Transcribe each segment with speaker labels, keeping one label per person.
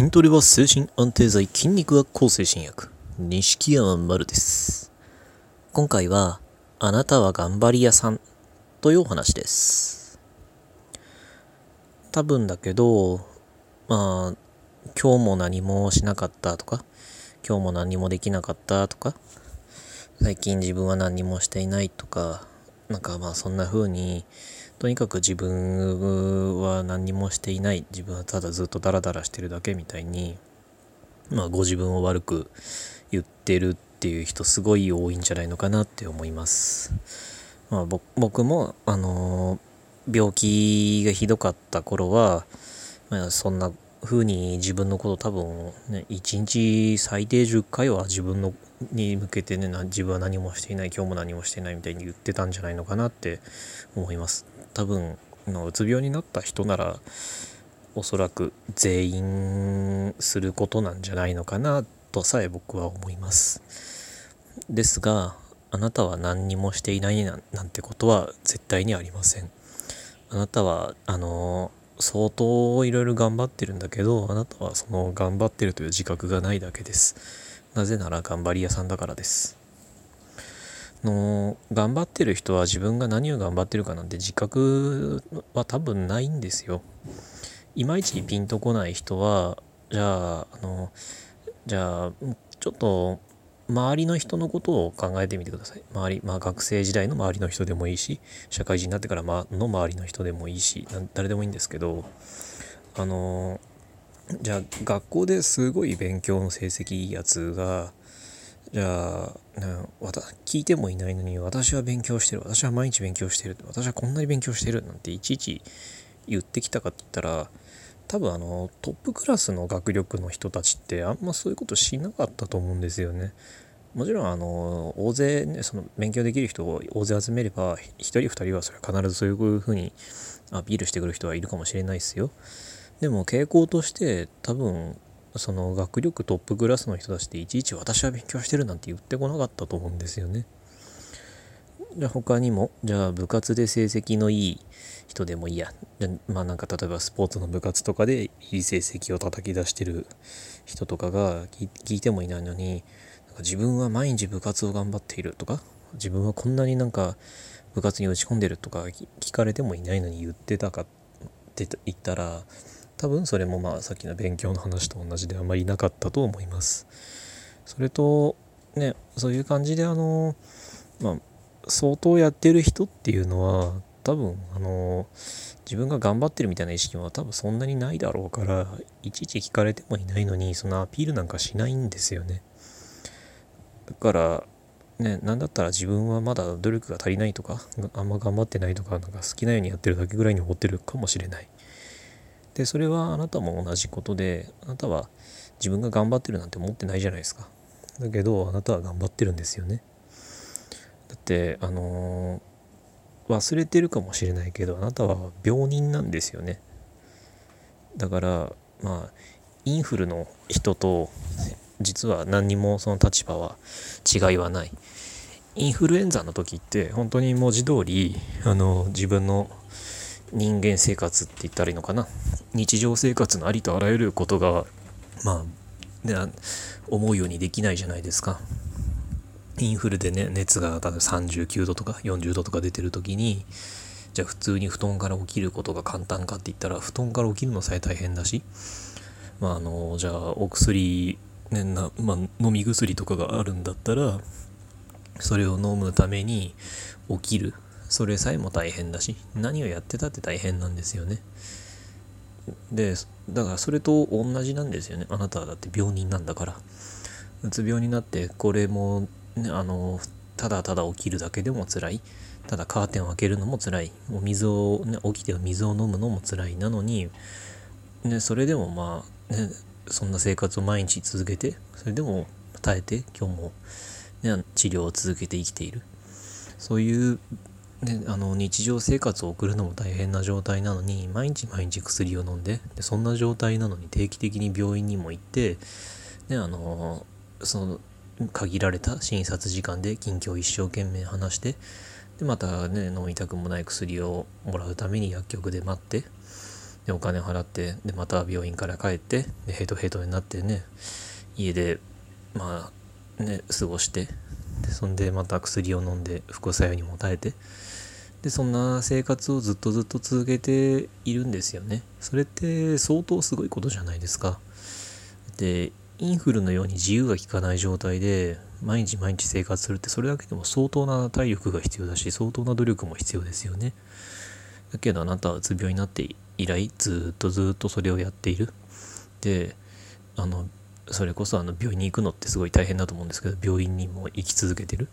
Speaker 1: 筋トレは精神安定剤、筋肉は抗精神薬。錦山丸です。今回は、あなたは頑張り屋さんというお話です。多分だけど、まあ、今日も何もしなかったとか、今日も何もできなかったとか、最近自分は何もしていないとか、なんかまあそんな風に、とにかく自分は何もしていない自分はただずっとダラダラしてるだけみたいにまあご自分を悪く言ってるっていう人すごい多いんじゃないのかなって思います。まあ、ぼ僕もあのー病気がひどかった頃は、まあ、そんな風に自分のこと多分ね1日最低10回は自分のに向けてねな自分は何もしていない今日も何もしていないみたいに言ってたんじゃないのかなって思います多分のうつ病になった人ならおそらく全員することなんじゃないのかなとさえ僕は思います。ですがあなたは何にもしていないななんてことは絶対にありません。あなたはあの相当いろいろ頑張ってるんだけどあなたはその頑張ってるという自覚がないだけです。なぜなら頑張り屋さんだからです。の頑張ってる人は自分が何を頑張ってるかなんて自覚は多分ないんですよ。いまいちピンとこない人はじゃああのじゃあちょっと周りの人のことを考えてみてください。周りまあ学生時代の周りの人でもいいし社会人になってからの周りの人でもいいし誰でもいいんですけどあのじゃあ学校ですごい勉強の成績いいやつがじゃあ、なわ聞いてもいないのに私は勉強してる私は毎日勉強してる私はこんなに勉強してるなんていちいち言ってきたかって言ったら多分あのトップクラスの学力の人たちってあんまそういうことしなかったと思うんですよね。もちろんあの大勢ねその勉強できる人を大勢集めれば一人二人はそれは必ずそういうふうにアピールしてくる人はいるかもしれないですよ。でも傾向として多分その学力トップクラスの人たちっていちいち私は勉強してるなんて言ってこなかったと思うんですよね。じゃあ他にもじゃあ部活で成績のいい人でもいいやじゃまあなんか例えばスポーツの部活とかでいい成績を叩き出してる人とかが聞いてもいないのになんか自分は毎日部活を頑張っているとか自分はこんなになんか部活に打ち込んでるとか聞かれてもいないのに言ってたかって言ったら多分それもまあさっきの勉強の話と同じであまりなかったと思います。それとねそういう感じであのまあ相当やってる人っていうのは多分あの自分が頑張ってるみたいな意識は多分そんなにないだろうからいちいち聞かれてもいないのにそのアピールなんかしないんですよね。だからね、なんだったら自分はまだ努力が足りないとかあんま頑張ってないとかなんか好きなようにやってるだけぐらいに思ってるかもしれない。でそれはあなたも同じことであなたは自分が頑張ってるなんて思ってないじゃないですか。だけどあなたは頑張ってるんですよね。だってあのー忘れてるかもしれないけどあなたは病人なんですよね。だからまあインフルの人と実は何にもその立場は違いはない。インフルエンザの時って本当に文字通りあの自分の人間生活って言ったらいいのかな？日常生活のありとあらゆることがまあ、ね、思うようにできないじゃないですか。インフルでね熱が例えば39度とか40度とか出てる時にじゃあ普通に布団から起きることが簡単かって言ったら布団から起きるのさえ大変だしまああのじゃあお薬、ねなまあ、飲み薬とかがあるんだったらそれを飲むために起きるそれさえも大変だし何をやってたって大変なんですよね。でだからそれと同じなんですよね。あなたはだって病人なんだから。うつ病になってこれも、ね、あのただただ起きるだけでも辛い。ただカーテンを開けるのも辛い。もう水を、ね、起きて水を飲むのも辛い。なのに、ね、それでもまあ、ね、そんな生活を毎日続けてそれでも耐えて今日も、ね、治療を続けて生きている。そういうね、あの日常生活を送るのも大変な状態なのに毎日毎日薬を飲んででそんな状態なのに定期的に病院にも行って、ね、あのその限られた診察時間で近況を一生懸命話してでまたね飲みたくもない薬をもらうために薬局で待ってでお金払ってでまた病院から帰ってでヘトヘトになってね家でまあね過ごしてでそんでまた薬を飲んで副作用にも耐えて。でそんな生活をずっとずっと続けているんですよね。それって相当すごいことじゃないですか。でインフルのように自由が利かない状態で毎日毎日生活するってそれだけでも相当な体力が必要だし相当な努力も必要ですよね。だけどあなたはうつ病になって以来ずっとずっとそれをやっている。であのそれこそあの病院に行くのってすごい大変だと思うんですけど病院にも行き続けてる。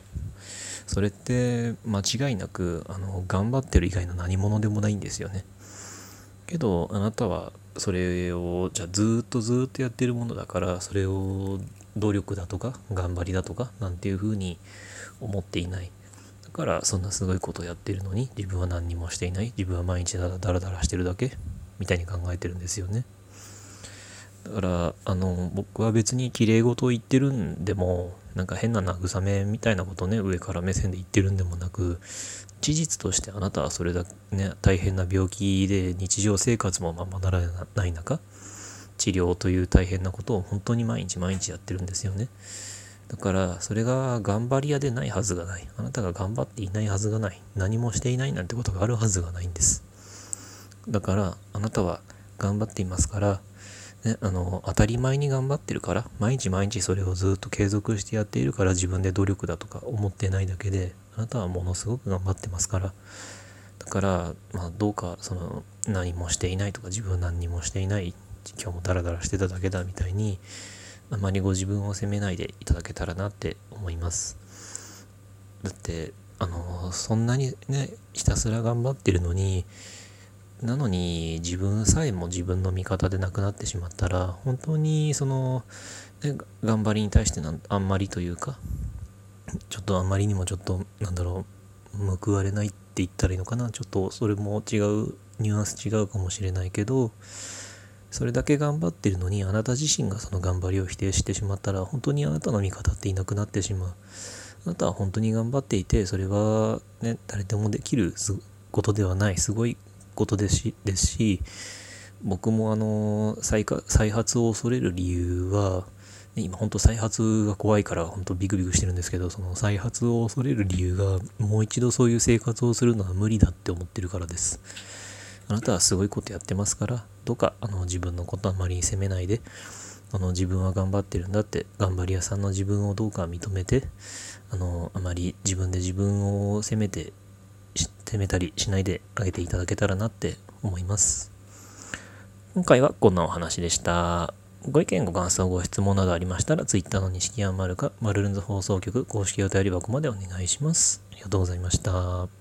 Speaker 1: それって間違いなくあの頑張ってる以外の何者でもないんですよね。けどあなたはそれをじゃあずっとずっとやってるものだからそれを努力だとか頑張りだとかなんていうふうに思っていない。だからそんなすごいことやってるのに自分は何にもしていない。自分は毎日ダラダラダラしてるだけ。みたいに考えてるんですよね。だからあの僕は別に綺麗事を言ってるんでもなんか変な慰めみたいなことね上から目線で言ってるんでもなく事実としてあなたはそれだけね大変な病気で日常生活もままならない中治療という大変なことを本当に毎日毎日やってるんですよね。だからそれが頑張り屋でないはずがない。あなたが頑張っていないはずがない。何もしていないなんてことがあるはずがないんです。だからあなたは頑張っていますからね、あの当たり前に頑張ってるから毎日毎日それをずっと継続してやっているから自分で努力だとか思ってないだけであなたはものすごく頑張ってますから。だからまあどうかその何もしていないとか自分何にもしていない今日もダラダラしてただけだみたいにあまりご自分を責めないでいただけたらなって思います。だってあのそんなにねひたすら頑張ってるのになのに自分さえも自分の味方でなくなってしまったら本当にその、ね、頑張りに対してなあんまりというかちょっとあんまりにもちょっとなんだろう報われないって言ったらいいのかな？ちょっとそれも違うニュアンス違うかもしれないけどそれだけ頑張ってるのにあなた自身がその頑張りを否定してしまったら本当にあなたの味方っていなくなってしまう。あなたは本当に頑張っていてそれはね誰でもできることではないすごいことですしですし僕もあの再再発を恐れる理由は、ね、今本当再発が怖いから本当ビクビクしてるんですけどその再発を恐れる理由がもう一度そういう生活をするのは無理だって思ってるからです。あなたはすごいことやってますからどうかあの自分のことあまり責めないであの自分は頑張ってるんだって頑張り屋さんの自分をどうか認めてあのあまり自分で自分を責めて責めたりしないであげていただけたらなって思います。今回はこんなお話でした。ご意見、ご感想、ご質問などありましたら、Twitter の錦山丸か、マルルンズ放送局公式お便り箱までお願いします。ありがとうございました。